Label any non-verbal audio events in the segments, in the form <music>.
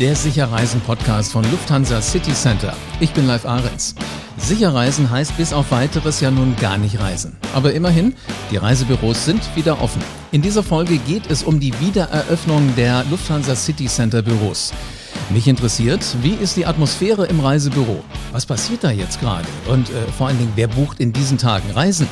der Sicherreisen-Podcast von Lufthansa City Center. Ich bin Live Ahrens. Sicherreisen heißt bis auf weiteres ja nun gar nicht reisen. Aber immerhin, die Reisebüros sind wieder offen. In dieser Folge geht es um die Wiedereröffnung der Lufthansa City Center Büros. Mich interessiert, wie ist die Atmosphäre im Reisebüro? Was passiert da jetzt gerade? Und äh, vor allen Dingen, wer bucht in diesen Tagen Reisen?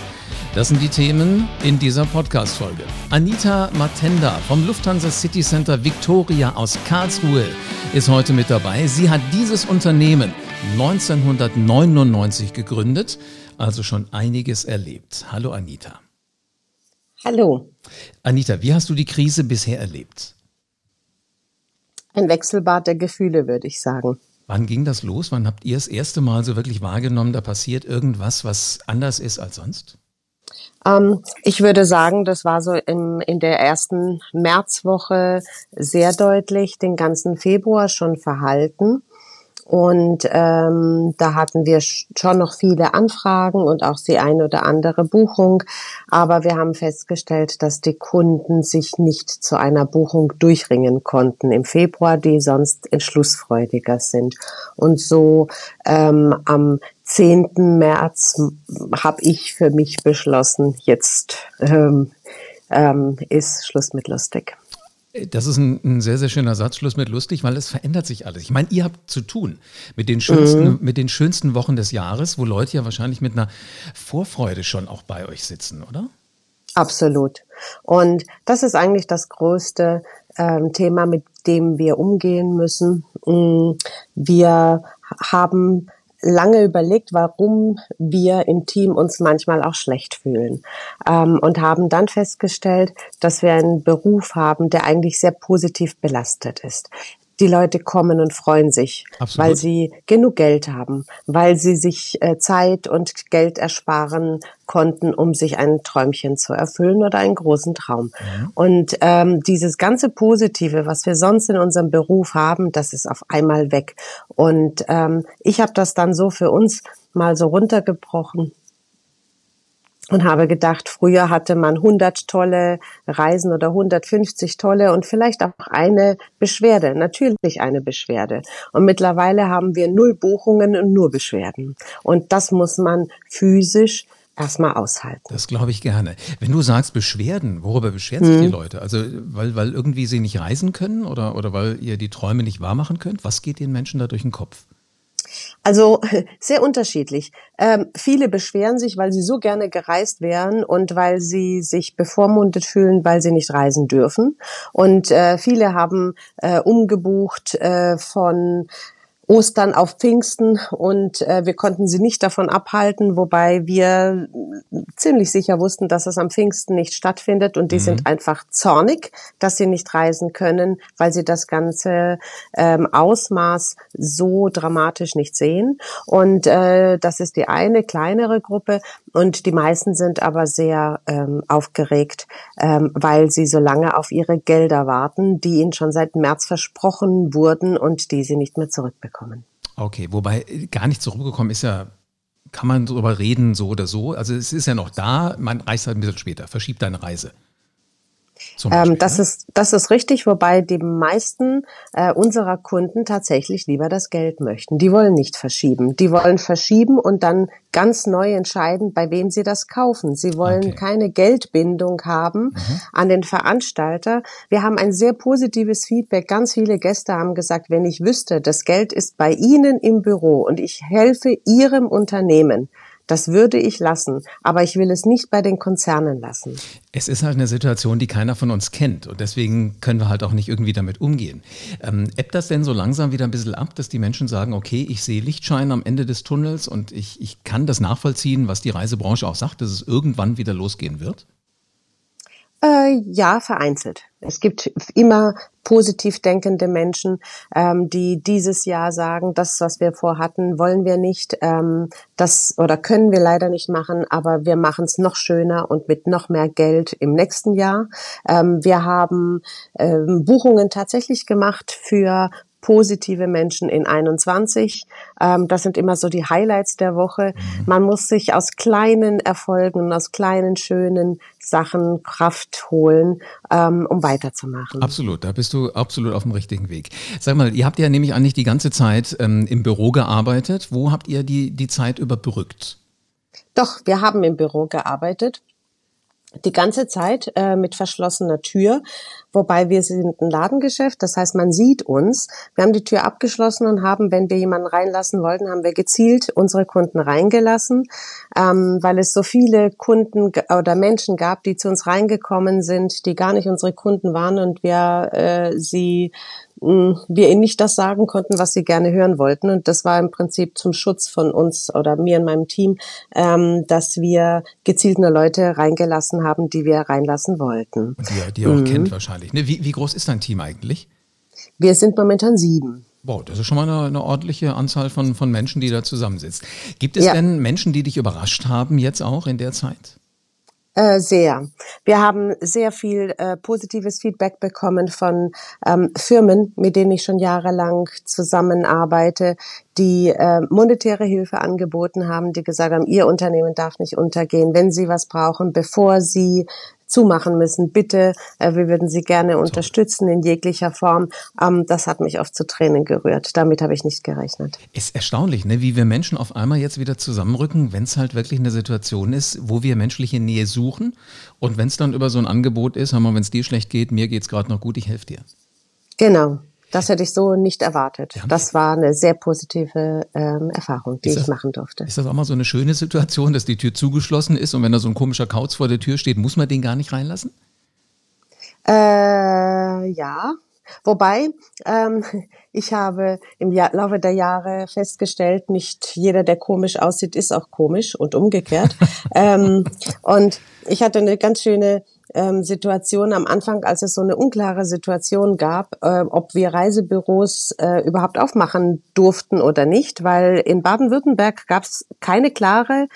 Das sind die Themen in dieser Podcast-Folge. Anita Matenda vom Lufthansa City Center Victoria aus Karlsruhe ist heute mit dabei. Sie hat dieses Unternehmen 1999 gegründet, also schon einiges erlebt. Hallo Anita. Hallo. Anita, wie hast du die Krise bisher erlebt? Ein Wechselbad der Gefühle, würde ich sagen. Wann ging das los? Wann habt ihr das erste Mal so wirklich wahrgenommen, da passiert irgendwas, was anders ist als sonst? Ähm, ich würde sagen, das war so in, in der ersten Märzwoche sehr deutlich, den ganzen Februar schon verhalten. Und ähm, da hatten wir schon noch viele Anfragen und auch die eine oder andere Buchung. Aber wir haben festgestellt, dass die Kunden sich nicht zu einer Buchung durchringen konnten im Februar, die sonst entschlussfreudiger sind. Und so ähm, am 10. März habe ich für mich beschlossen, jetzt ähm, ähm, ist Schluss mit lustig. Das ist ein, ein, sehr, sehr schöner Satzschluss mit lustig, weil es verändert sich alles. Ich meine, ihr habt zu tun mit den schönsten, mhm. mit den schönsten Wochen des Jahres, wo Leute ja wahrscheinlich mit einer Vorfreude schon auch bei euch sitzen, oder? Absolut. Und das ist eigentlich das größte ähm, Thema, mit dem wir umgehen müssen. Mm, wir haben lange überlegt, warum wir im Team uns manchmal auch schlecht fühlen ähm, und haben dann festgestellt, dass wir einen Beruf haben, der eigentlich sehr positiv belastet ist die Leute kommen und freuen sich, Absolut. weil sie genug Geld haben, weil sie sich äh, Zeit und Geld ersparen konnten, um sich ein Träumchen zu erfüllen oder einen großen Traum. Mhm. Und ähm, dieses ganze Positive, was wir sonst in unserem Beruf haben, das ist auf einmal weg. Und ähm, ich habe das dann so für uns mal so runtergebrochen und habe gedacht, früher hatte man 100 tolle Reisen oder 150 tolle und vielleicht auch eine Beschwerde, natürlich eine Beschwerde. Und mittlerweile haben wir null Buchungen und nur Beschwerden. Und das muss man physisch erstmal aushalten. Das glaube ich gerne. Wenn du sagst Beschwerden, worüber beschweren sich hm. die Leute? Also weil, weil irgendwie sie nicht reisen können oder, oder weil ihr die Träume nicht wahrmachen könnt? Was geht den Menschen da durch den Kopf? Also <laughs> sehr unterschiedlich. Ähm, viele beschweren sich, weil sie so gerne gereist wären und weil sie sich bevormundet fühlen, weil sie nicht reisen dürfen. Und äh, viele haben äh, umgebucht äh, von Ostern auf Pfingsten und äh, wir konnten sie nicht davon abhalten, wobei wir ziemlich sicher wussten, dass es am Pfingsten nicht stattfindet und die mhm. sind einfach zornig, dass sie nicht reisen können, weil sie das ganze ähm, Ausmaß so dramatisch nicht sehen. Und äh, das ist die eine kleinere Gruppe und die meisten sind aber sehr ähm, aufgeregt, ähm, weil sie so lange auf ihre Gelder warten, die ihnen schon seit März versprochen wurden und die sie nicht mehr zurückbekommen zurückkommen. Okay, wobei äh, gar nicht zurückgekommen ist ja, kann man darüber reden, so oder so. Also es ist ja noch da, man reist halt ein bisschen später, verschiebt deine Reise. Ähm, das, ist, das ist richtig, wobei die meisten äh, unserer Kunden tatsächlich lieber das Geld möchten. Die wollen nicht verschieben. Die wollen verschieben und dann ganz neu entscheiden, bei wem sie das kaufen. Sie wollen okay. keine Geldbindung haben mhm. an den Veranstalter. Wir haben ein sehr positives Feedback. Ganz viele Gäste haben gesagt, wenn ich wüsste, das Geld ist bei Ihnen im Büro und ich helfe Ihrem Unternehmen, das würde ich lassen, aber ich will es nicht bei den Konzernen lassen. Es ist halt eine Situation, die keiner von uns kennt und deswegen können wir halt auch nicht irgendwie damit umgehen. Ähm, das denn so langsam wieder ein bisschen ab, dass die Menschen sagen, okay, ich sehe Lichtschein am Ende des Tunnels und ich, ich kann das nachvollziehen, was die Reisebranche auch sagt, dass es irgendwann wieder losgehen wird? Äh, ja, vereinzelt. Es gibt immer positiv denkende Menschen, ähm, die dieses Jahr sagen, das, was wir vorhatten, wollen wir nicht, ähm, das oder können wir leider nicht machen, aber wir machen es noch schöner und mit noch mehr Geld im nächsten Jahr. Ähm, wir haben ähm, Buchungen tatsächlich gemacht für positive Menschen in 21. Ähm, das sind immer so die Highlights der Woche. Mhm. Man muss sich aus kleinen Erfolgen, aus kleinen schönen Sachen Kraft holen, ähm, um weiterzumachen. Absolut, da bist du absolut auf dem richtigen Weg. Sag mal, ihr habt ja nämlich eigentlich die ganze Zeit ähm, im Büro gearbeitet. Wo habt ihr die, die Zeit überbrückt? Doch, wir haben im Büro gearbeitet die ganze Zeit äh, mit verschlossener Tür, wobei wir sind ein Ladengeschäft, das heißt, man sieht uns. Wir haben die Tür abgeschlossen und haben, wenn wir jemanden reinlassen wollten, haben wir gezielt unsere Kunden reingelassen, ähm, weil es so viele Kunden oder Menschen gab, die zu uns reingekommen sind, die gar nicht unsere Kunden waren und wir äh, sie wir ihnen nicht das sagen konnten, was sie gerne hören wollten. Und das war im Prinzip zum Schutz von uns oder mir und meinem Team, ähm, dass wir gezielt nur Leute reingelassen haben, die wir reinlassen wollten. Und die, die ihr auch mhm. kennt wahrscheinlich. Ne? Wie, wie groß ist dein Team eigentlich? Wir sind momentan sieben. Wow, das ist schon mal eine, eine, ordentliche Anzahl von, von Menschen, die da zusammensitzt. Gibt es ja. denn Menschen, die dich überrascht haben jetzt auch in der Zeit? Äh, sehr. Wir haben sehr viel äh, positives Feedback bekommen von ähm, Firmen, mit denen ich schon jahrelang zusammenarbeite, die äh, monetäre Hilfe angeboten haben, die gesagt haben, ihr Unternehmen darf nicht untergehen, wenn sie was brauchen, bevor sie zumachen müssen. Bitte, äh, wir würden Sie gerne unterstützen in jeglicher Form. Ähm, das hat mich oft zu Tränen gerührt. Damit habe ich nicht gerechnet. Ist erstaunlich, ne? wie wir Menschen auf einmal jetzt wieder zusammenrücken, wenn es halt wirklich eine Situation ist, wo wir menschliche Nähe suchen. Und wenn es dann über so ein Angebot ist, wenn es dir schlecht geht, mir geht es gerade noch gut, ich helfe dir. Genau. Das hätte ich so nicht erwartet. Ja. Das war eine sehr positive ähm, Erfahrung, die das, ich machen durfte. Ist das auch mal so eine schöne Situation, dass die Tür zugeschlossen ist und wenn da so ein komischer Kauz vor der Tür steht, muss man den gar nicht reinlassen? Äh, ja. Wobei, ähm, <laughs> ich habe im Jahr, Laufe der Jahre festgestellt, nicht jeder, der komisch aussieht, ist auch komisch und umgekehrt. <laughs> ähm, und ich hatte eine ganz schöne ähm, Situation am Anfang, als es so eine unklare Situation gab, äh, ob wir Reisebüros äh, überhaupt aufmachen durften oder nicht, weil in Baden-Württemberg gab es keine klare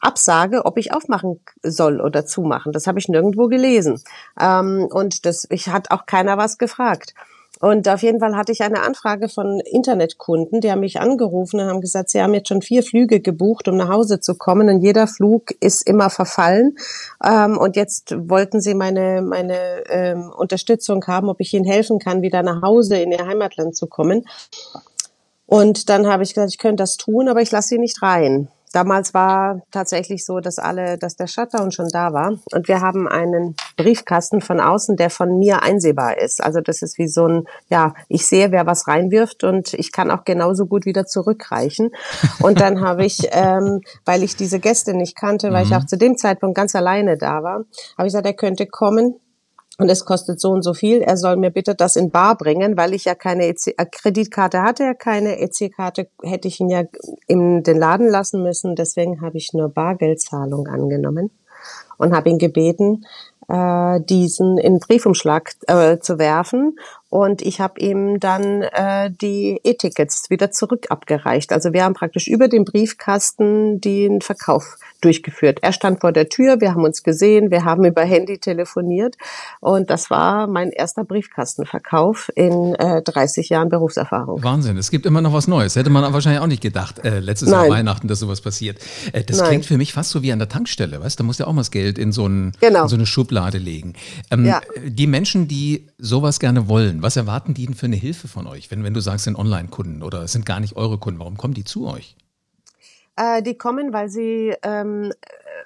Absage, ob ich aufmachen soll oder zumachen. Das habe ich nirgendwo gelesen. Ähm, und das, ich hat auch keiner was gefragt. Und auf jeden Fall hatte ich eine Anfrage von Internetkunden, die haben mich angerufen und haben gesagt, sie haben jetzt schon vier Flüge gebucht, um nach Hause zu kommen und jeder Flug ist immer verfallen. Ähm, und jetzt wollten sie meine, meine ähm, Unterstützung haben, ob ich ihnen helfen kann, wieder nach Hause in ihr Heimatland zu kommen. Und dann habe ich gesagt, ich könnte das tun, aber ich lasse sie nicht rein. Damals war tatsächlich so, dass alle, dass der Shutdown schon da war und wir haben einen Briefkasten von außen, der von mir einsehbar ist. Also das ist wie so ein, ja, ich sehe, wer was reinwirft und ich kann auch genauso gut wieder zurückreichen. Und dann <laughs> habe ich, ähm, weil ich diese Gäste nicht kannte, weil mhm. ich auch zu dem Zeitpunkt ganz alleine da war, habe ich gesagt, er könnte kommen und es kostet so und so viel. Er soll mir bitte das in Bar bringen, weil ich ja keine EC äh, Kreditkarte hatte, er keine EC-Karte hätte ich ihn ja in den Laden lassen müssen. Deswegen habe ich nur Bargeldzahlung angenommen und habe ihn gebeten, äh, diesen in Briefumschlag äh, zu werfen. Und ich habe ihm dann äh, die E-Tickets wieder zurück abgereicht. Also wir haben praktisch über den Briefkasten den Verkauf durchgeführt. Er stand vor der Tür, wir haben uns gesehen, wir haben über Handy telefoniert und das war mein erster Briefkastenverkauf in äh, 30 Jahren Berufserfahrung. Wahnsinn, es gibt immer noch was Neues. Hätte man wahrscheinlich auch nicht gedacht, äh, letztes Nein. Jahr Weihnachten, dass sowas passiert. Äh, das Nein. klingt für mich fast so wie an der Tankstelle, weißt? Da muss ja auch mal das Geld in so, ein, genau. in so eine Schublade legen. Ähm, ja. Die Menschen, die sowas gerne wollen, was erwarten die denn für eine Hilfe von euch? Wenn, wenn du sagst, sind Online-Kunden oder sind gar nicht eure Kunden, warum kommen die zu euch? Äh, die kommen, weil sie ähm,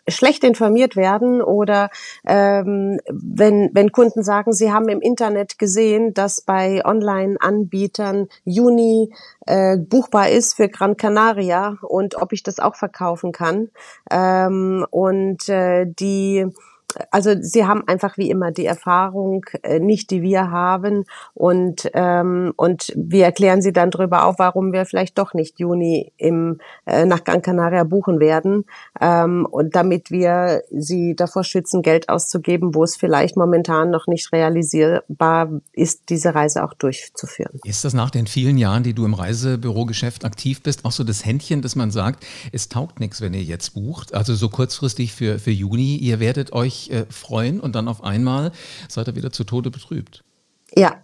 schlecht informiert werden oder ähm, wenn, wenn Kunden sagen, sie haben im Internet gesehen, dass bei Online-Anbietern Juni äh, buchbar ist für Gran Canaria und ob ich das auch verkaufen kann. Ähm, und äh, die also sie haben einfach wie immer die Erfahrung äh, nicht, die wir haben. Und ähm, und wir erklären sie dann darüber auf, warum wir vielleicht doch nicht Juni im äh, nach Gran Canaria buchen werden. Ähm, und damit wir sie davor schützen, Geld auszugeben, wo es vielleicht momentan noch nicht realisierbar ist, diese Reise auch durchzuführen. Ist das nach den vielen Jahren, die du im Reisebürogeschäft aktiv bist, auch so das Händchen, dass man sagt, es taugt nichts, wenn ihr jetzt bucht, also so kurzfristig für für Juni, ihr werdet euch äh, freuen und dann auf einmal seid ihr wieder zu Tode betrübt. Ja,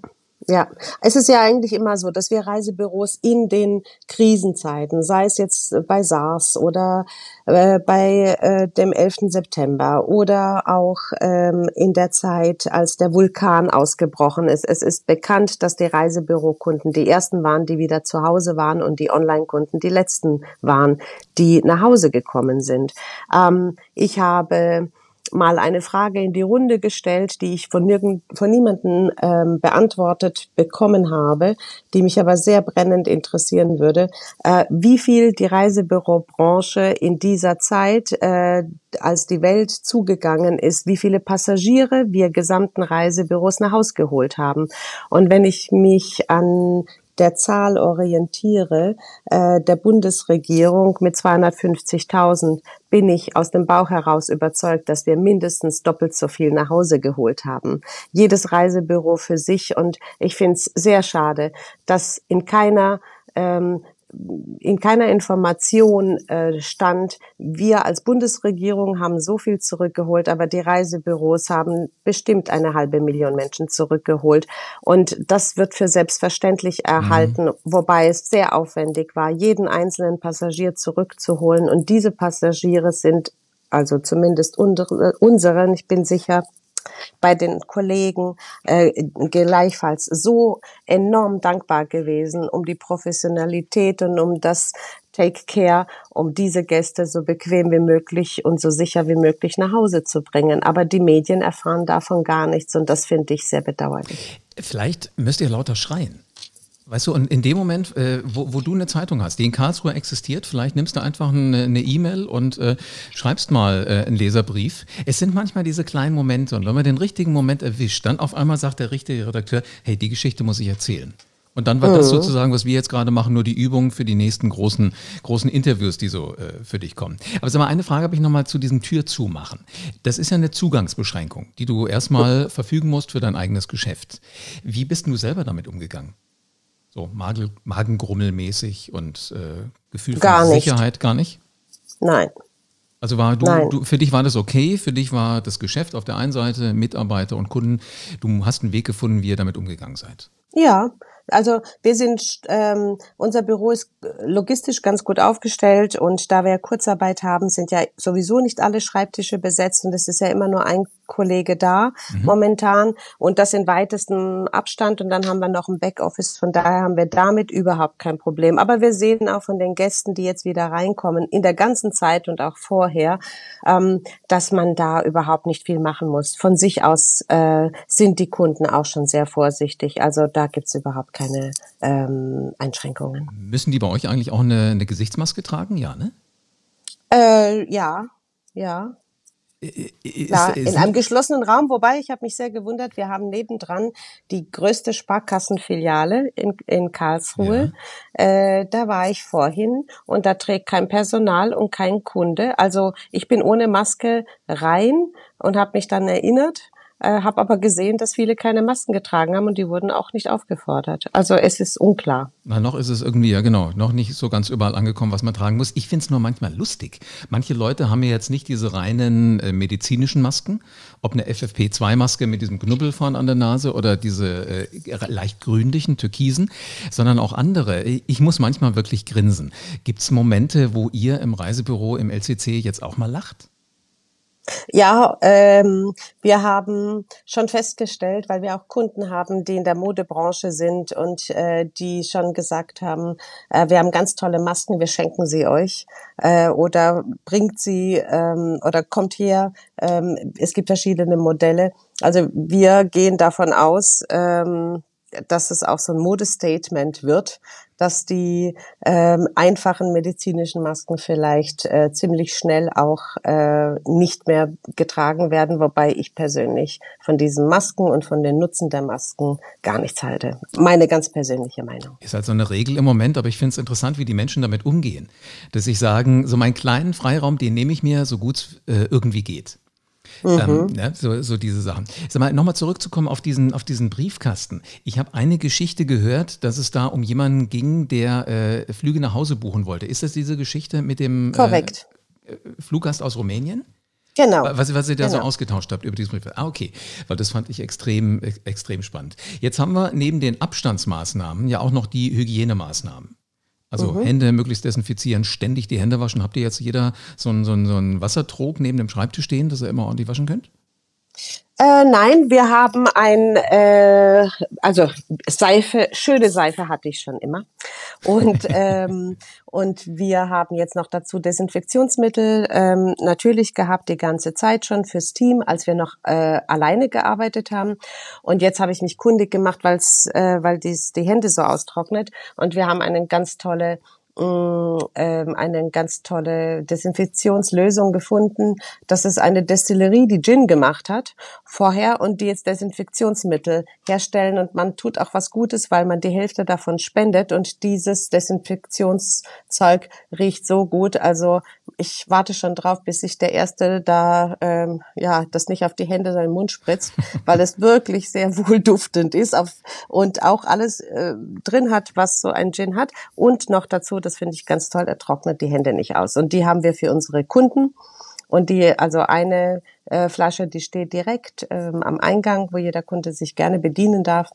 Ja, es ist ja eigentlich immer so, dass wir Reisebüros in den Krisenzeiten, sei es jetzt bei SARS oder äh, bei äh, dem 11. September oder auch ähm, in der Zeit, als der Vulkan ausgebrochen ist. Es ist bekannt, dass die Reisebürokunden die ersten waren, die wieder zu Hause waren und die Online-Kunden die letzten waren, die nach Hause gekommen sind. Ähm, ich habe mal eine Frage in die Runde gestellt, die ich von, nirgend, von niemanden ähm, beantwortet bekommen habe, die mich aber sehr brennend interessieren würde. Äh, wie viel die Reisebürobranche in dieser Zeit, äh, als die Welt zugegangen ist, wie viele Passagiere wir gesamten Reisebüros nach Haus geholt haben. Und wenn ich mich an der Zahl orientiere, äh, der Bundesregierung mit 250.000, bin ich aus dem Bauch heraus überzeugt, dass wir mindestens doppelt so viel nach Hause geholt haben. Jedes Reisebüro für sich. Und ich finde es sehr schade, dass in keiner ähm, in keiner Information äh, stand, wir als Bundesregierung haben so viel zurückgeholt, aber die Reisebüros haben bestimmt eine halbe Million Menschen zurückgeholt. Und das wird für selbstverständlich erhalten, mhm. wobei es sehr aufwendig war, jeden einzelnen Passagier zurückzuholen. Und diese Passagiere sind also zumindest unseren, ich bin sicher, bei den Kollegen äh, gleichfalls so enorm dankbar gewesen um die Professionalität und um das Take Care, um diese Gäste so bequem wie möglich und so sicher wie möglich nach Hause zu bringen. Aber die Medien erfahren davon gar nichts und das finde ich sehr bedauerlich. Vielleicht müsst ihr lauter schreien. Weißt du, und in dem Moment, äh, wo, wo, du eine Zeitung hast, die in Karlsruhe existiert, vielleicht nimmst du einfach eine E-Mail e und äh, schreibst mal äh, einen Leserbrief. Es sind manchmal diese kleinen Momente und wenn man den richtigen Moment erwischt, dann auf einmal sagt der richtige Redakteur, hey, die Geschichte muss ich erzählen. Und dann war mhm. das sozusagen, was wir jetzt gerade machen, nur die Übung für die nächsten großen, großen Interviews, die so äh, für dich kommen. Aber sag mal, eine Frage habe ich nochmal zu diesem Tür zumachen. Das ist ja eine Zugangsbeschränkung, die du erstmal verfügen musst für dein eigenes Geschäft. Wie bist du selber damit umgegangen? So Magen, Magengrummelmäßig und äh, Gefühl gar von nicht. Sicherheit gar nicht? Nein. Also war du, du, für dich war das okay, für dich war das Geschäft auf der einen Seite, Mitarbeiter und Kunden, du hast einen Weg gefunden, wie ihr damit umgegangen seid. Ja, also wir sind, ähm, unser Büro ist logistisch ganz gut aufgestellt und da wir Kurzarbeit haben, sind ja sowieso nicht alle Schreibtische besetzt und es ist ja immer nur ein Kollege da mhm. momentan und das in weitestem Abstand und dann haben wir noch ein Backoffice, von daher haben wir damit überhaupt kein Problem. Aber wir sehen auch von den Gästen, die jetzt wieder reinkommen, in der ganzen Zeit und auch vorher, ähm, dass man da überhaupt nicht viel machen muss. Von sich aus äh, sind die Kunden auch schon sehr vorsichtig, also da gibt's überhaupt keine ähm, Einschränkungen. Müssen die bei euch eigentlich auch eine, eine Gesichtsmaske tragen? Ja, ne? Äh, ja, ja. Klar, in einem geschlossenen Raum, wobei ich habe mich sehr gewundert, wir haben nebendran die größte Sparkassenfiliale in, in Karlsruhe. Ja. Äh, da war ich vorhin und da trägt kein Personal und kein Kunde. Also ich bin ohne Maske rein und habe mich dann erinnert äh, habe aber gesehen, dass viele keine Masken getragen haben und die wurden auch nicht aufgefordert. Also es ist unklar. Na, noch ist es irgendwie, ja genau, noch nicht so ganz überall angekommen, was man tragen muss. Ich finde es nur manchmal lustig. Manche Leute haben ja jetzt nicht diese reinen äh, medizinischen Masken, ob eine FFP2-Maske mit diesem Knubbel vorne an der Nase oder diese äh, leicht grünlichen, türkisen, sondern auch andere. Ich muss manchmal wirklich grinsen. Gibt es Momente, wo ihr im Reisebüro, im LCC jetzt auch mal lacht? Ja, ähm, wir haben schon festgestellt, weil wir auch Kunden haben, die in der Modebranche sind und äh, die schon gesagt haben, äh, wir haben ganz tolle Masken, wir schenken sie euch äh, oder bringt sie ähm, oder kommt hier. Ähm, es gibt verschiedene Modelle. Also wir gehen davon aus, ähm, dass es auch so ein Modestatement wird, dass die ähm, einfachen medizinischen Masken vielleicht äh, ziemlich schnell auch äh, nicht mehr getragen werden, wobei ich persönlich von diesen Masken und von den Nutzen der Masken gar nichts halte. Meine ganz persönliche Meinung. Ist halt so eine Regel im Moment, aber ich finde es interessant, wie die Menschen damit umgehen. Dass ich sagen, so meinen kleinen Freiraum, den nehme ich mir so gut äh, irgendwie geht. Mhm. Ähm, ja, so, so diese Sachen. Sag mal, nochmal zurückzukommen auf diesen, auf diesen Briefkasten. Ich habe eine Geschichte gehört, dass es da um jemanden ging, der äh, Flüge nach Hause buchen wollte. Ist das diese Geschichte mit dem Korrekt. Äh, Fluggast aus Rumänien? Genau. Was, was ihr da genau. so ausgetauscht habt über diesen Brief. Ah, okay. Weil das fand ich extrem, extrem spannend. Jetzt haben wir neben den Abstandsmaßnahmen ja auch noch die Hygienemaßnahmen. Also mhm. Hände möglichst desinfizieren, ständig die Hände waschen. Habt ihr jetzt jeder so einen, so einen, so einen Wassertrog neben dem Schreibtisch stehen, dass ihr immer ordentlich waschen könnt? Äh, nein, wir haben ein, äh, also Seife, schöne Seife hatte ich schon immer. Und, <laughs> ähm, und wir haben jetzt noch dazu Desinfektionsmittel ähm, natürlich gehabt, die ganze Zeit schon fürs Team, als wir noch äh, alleine gearbeitet haben. Und jetzt habe ich mich kundig gemacht, weil's, äh, weil dies, die Hände so austrocknet. Und wir haben eine ganz tolle ähm, eine ganz tolle Desinfektionslösung gefunden. Das ist eine Destillerie, die Gin gemacht hat vorher und die jetzt Desinfektionsmittel herstellen und man tut auch was Gutes, weil man die Hälfte davon spendet und dieses Desinfektionszeug riecht so gut. Also ich warte schon drauf, bis sich der erste da ähm, ja das nicht auf die Hände seinen Mund spritzt, <laughs> weil es wirklich sehr wohlduftend ist auf, und auch alles äh, drin hat, was so ein Gin hat und noch dazu das finde ich ganz toll, er trocknet die Hände nicht aus. Und die haben wir für unsere Kunden. Und die, also eine äh, Flasche, die steht direkt ähm, am Eingang, wo jeder Kunde sich gerne bedienen darf.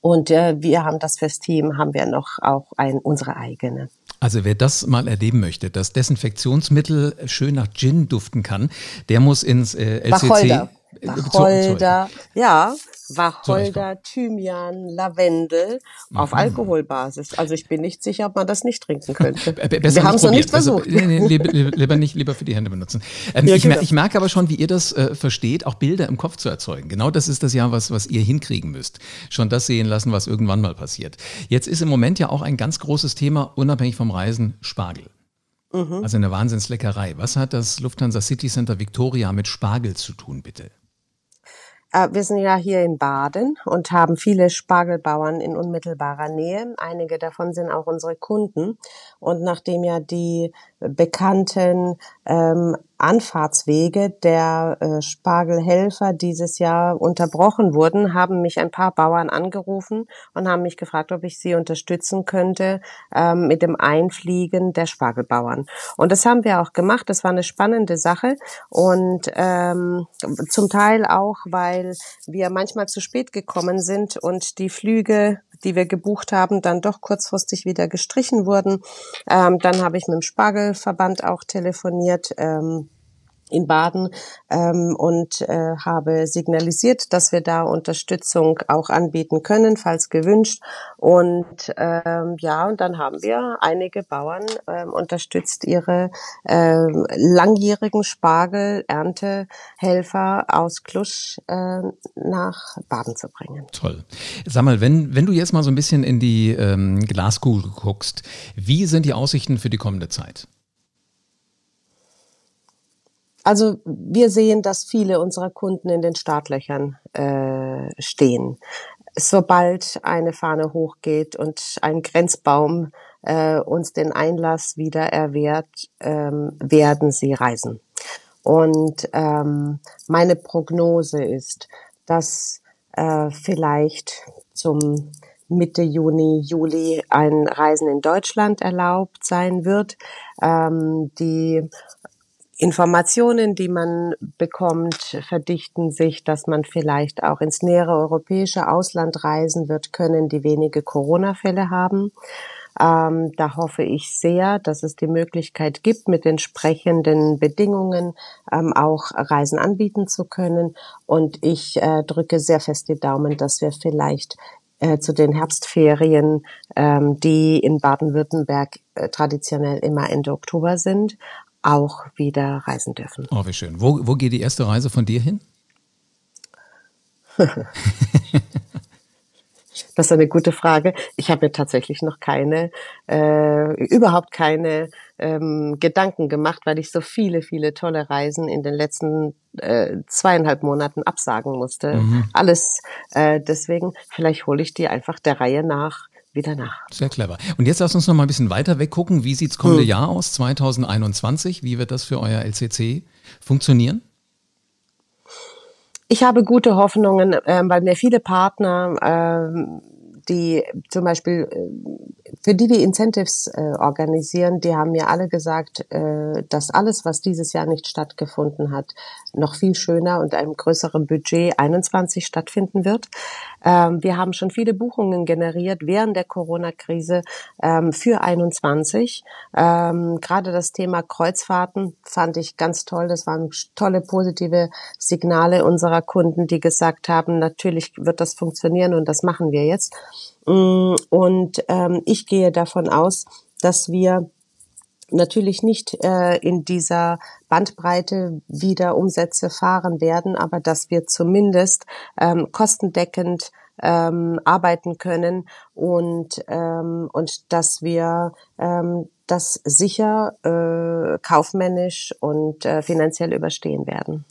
Und äh, wir haben das fürs Team, haben wir noch auch ein, unsere eigene. Also wer das mal erleben möchte, dass Desinfektionsmittel schön nach Gin duften kann, der muss ins äh, LCC. Wacholder. Wacholder, ja, Wacholder, Thymian, Lavendel mhm. auf Alkoholbasis. Also ich bin nicht sicher, ob man das nicht trinken könnte. Wir haben es noch nicht versucht. Also, nee, nee, lieber, lieber, nicht, lieber für die Hände benutzen. Ähm, ja, ich, genau. ich, merke aber schon, wie ihr das äh, versteht, auch Bilder im Kopf zu erzeugen. Genau das ist das ja, was, was ihr hinkriegen müsst. Schon das sehen lassen, was irgendwann mal passiert. Jetzt ist im Moment ja auch ein ganz großes Thema, unabhängig vom Reisen, Spargel. Mhm. Also eine Wahnsinnsleckerei. Was hat das Lufthansa City Center Victoria mit Spargel zu tun, bitte? Äh, wir sind ja hier in Baden und haben viele Spargelbauern in unmittelbarer Nähe. Einige davon sind auch unsere Kunden. Und nachdem ja die bekannten ähm, Anfahrtswege der äh, Spargelhelfer dieses Jahr unterbrochen wurden, haben mich ein paar Bauern angerufen und haben mich gefragt, ob ich sie unterstützen könnte ähm, mit dem Einfliegen der Spargelbauern. Und das haben wir auch gemacht. Das war eine spannende Sache und ähm, zum Teil auch, weil wir manchmal zu spät gekommen sind und die Flüge die wir gebucht haben, dann doch kurzfristig wieder gestrichen wurden. Ähm, dann habe ich mit dem Spargelverband auch telefoniert. Ähm, in Baden ähm, und äh, habe signalisiert, dass wir da Unterstützung auch anbieten können, falls gewünscht. Und ähm, ja, und dann haben wir einige Bauern ähm, unterstützt, ihre ähm, langjährigen Spargel-Erntehelfer aus Klusch äh, nach Baden zu bringen. Toll. Sag mal, wenn, wenn du jetzt mal so ein bisschen in die ähm, Glaskugel guckst, wie sind die Aussichten für die kommende Zeit? Also wir sehen, dass viele unserer Kunden in den Startlöchern äh, stehen. Sobald eine Fahne hochgeht und ein Grenzbaum äh, uns den Einlass wieder erwehrt, ähm, werden sie reisen. Und ähm, meine Prognose ist, dass äh, vielleicht zum Mitte Juni, Juli ein Reisen in Deutschland erlaubt sein wird. Ähm, die Informationen, die man bekommt, verdichten sich, dass man vielleicht auch ins nähere europäische Ausland reisen wird können, die wenige Corona-Fälle haben. Ähm, da hoffe ich sehr, dass es die Möglichkeit gibt, mit entsprechenden Bedingungen ähm, auch Reisen anbieten zu können. Und ich äh, drücke sehr fest die Daumen, dass wir vielleicht äh, zu den Herbstferien, ähm, die in Baden-Württemberg äh, traditionell immer Ende Oktober sind, auch wieder reisen dürfen. Oh, wie schön. Wo, wo geht die erste Reise von dir hin? <laughs> Das ist eine gute Frage. Ich habe mir tatsächlich noch keine, äh, überhaupt keine ähm, Gedanken gemacht, weil ich so viele, viele tolle Reisen in den letzten äh, zweieinhalb Monaten absagen musste. Mhm. Alles. Äh, deswegen, vielleicht hole ich die einfach der Reihe nach wieder nach. Sehr clever. Und jetzt lass uns noch mal ein bisschen weiter weggucken. Wie sieht's kommende hm. Jahr aus, 2021? Wie wird das für euer LCC funktionieren? Ich habe gute Hoffnungen, äh, weil mir viele Partner äh, die zum Beispiel, äh, für die wir Incentives äh, organisieren, die haben mir alle gesagt, äh, dass alles, was dieses Jahr nicht stattgefunden hat, noch viel schöner und einem größeren Budget 21 stattfinden wird. Ähm, wir haben schon viele Buchungen generiert während der Corona-Krise ähm, für 21. Ähm, Gerade das Thema Kreuzfahrten fand ich ganz toll. Das waren tolle positive Signale unserer Kunden, die gesagt haben, natürlich wird das funktionieren und das machen wir jetzt. Mm, und ähm, ich gehe davon aus, dass wir natürlich nicht äh, in dieser Bandbreite wieder Umsätze fahren werden, aber dass wir zumindest ähm, kostendeckend ähm, arbeiten können und ähm, und dass wir ähm, das sicher äh, kaufmännisch und äh, finanziell überstehen werden.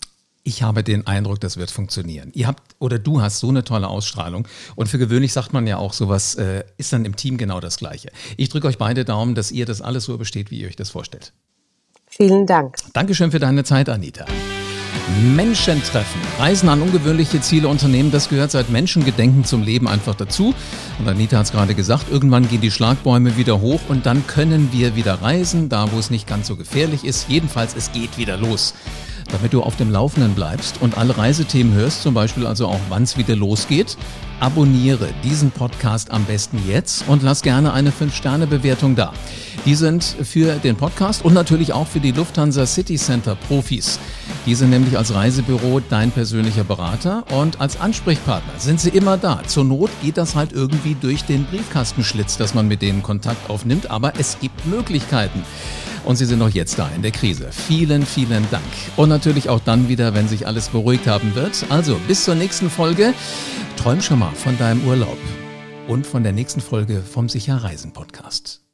Ich habe den Eindruck, das wird funktionieren. Ihr habt oder du hast so eine tolle Ausstrahlung und für gewöhnlich sagt man ja auch, sowas äh, ist dann im Team genau das Gleiche. Ich drücke euch beide Daumen, dass ihr das alles so übersteht, wie ihr euch das vorstellt. Vielen Dank. Dankeschön für deine Zeit, Anita. Menschen treffen, Reisen an ungewöhnliche Ziele unternehmen, das gehört seit Menschengedenken zum Leben einfach dazu. Und Anita hat es gerade gesagt, irgendwann gehen die Schlagbäume wieder hoch und dann können wir wieder reisen, da wo es nicht ganz so gefährlich ist. Jedenfalls, es geht wieder los damit du auf dem Laufenden bleibst und alle Reisethemen hörst, zum Beispiel also auch wann es wieder losgeht, abonniere diesen Podcast am besten jetzt und lass gerne eine 5-Sterne-Bewertung da. Die sind für den Podcast und natürlich auch für die Lufthansa City Center Profis. Die sind nämlich als Reisebüro dein persönlicher Berater und als Ansprechpartner sind sie immer da. Zur Not geht das halt irgendwie durch den Briefkastenschlitz, dass man mit denen Kontakt aufnimmt, aber es gibt Möglichkeiten. Und Sie sind auch jetzt da in der Krise. Vielen, vielen Dank. Und natürlich auch dann wieder, wenn sich alles beruhigt haben wird. Also bis zur nächsten Folge. Träum schon mal von deinem Urlaub und von der nächsten Folge vom Sicher Reisen Podcast.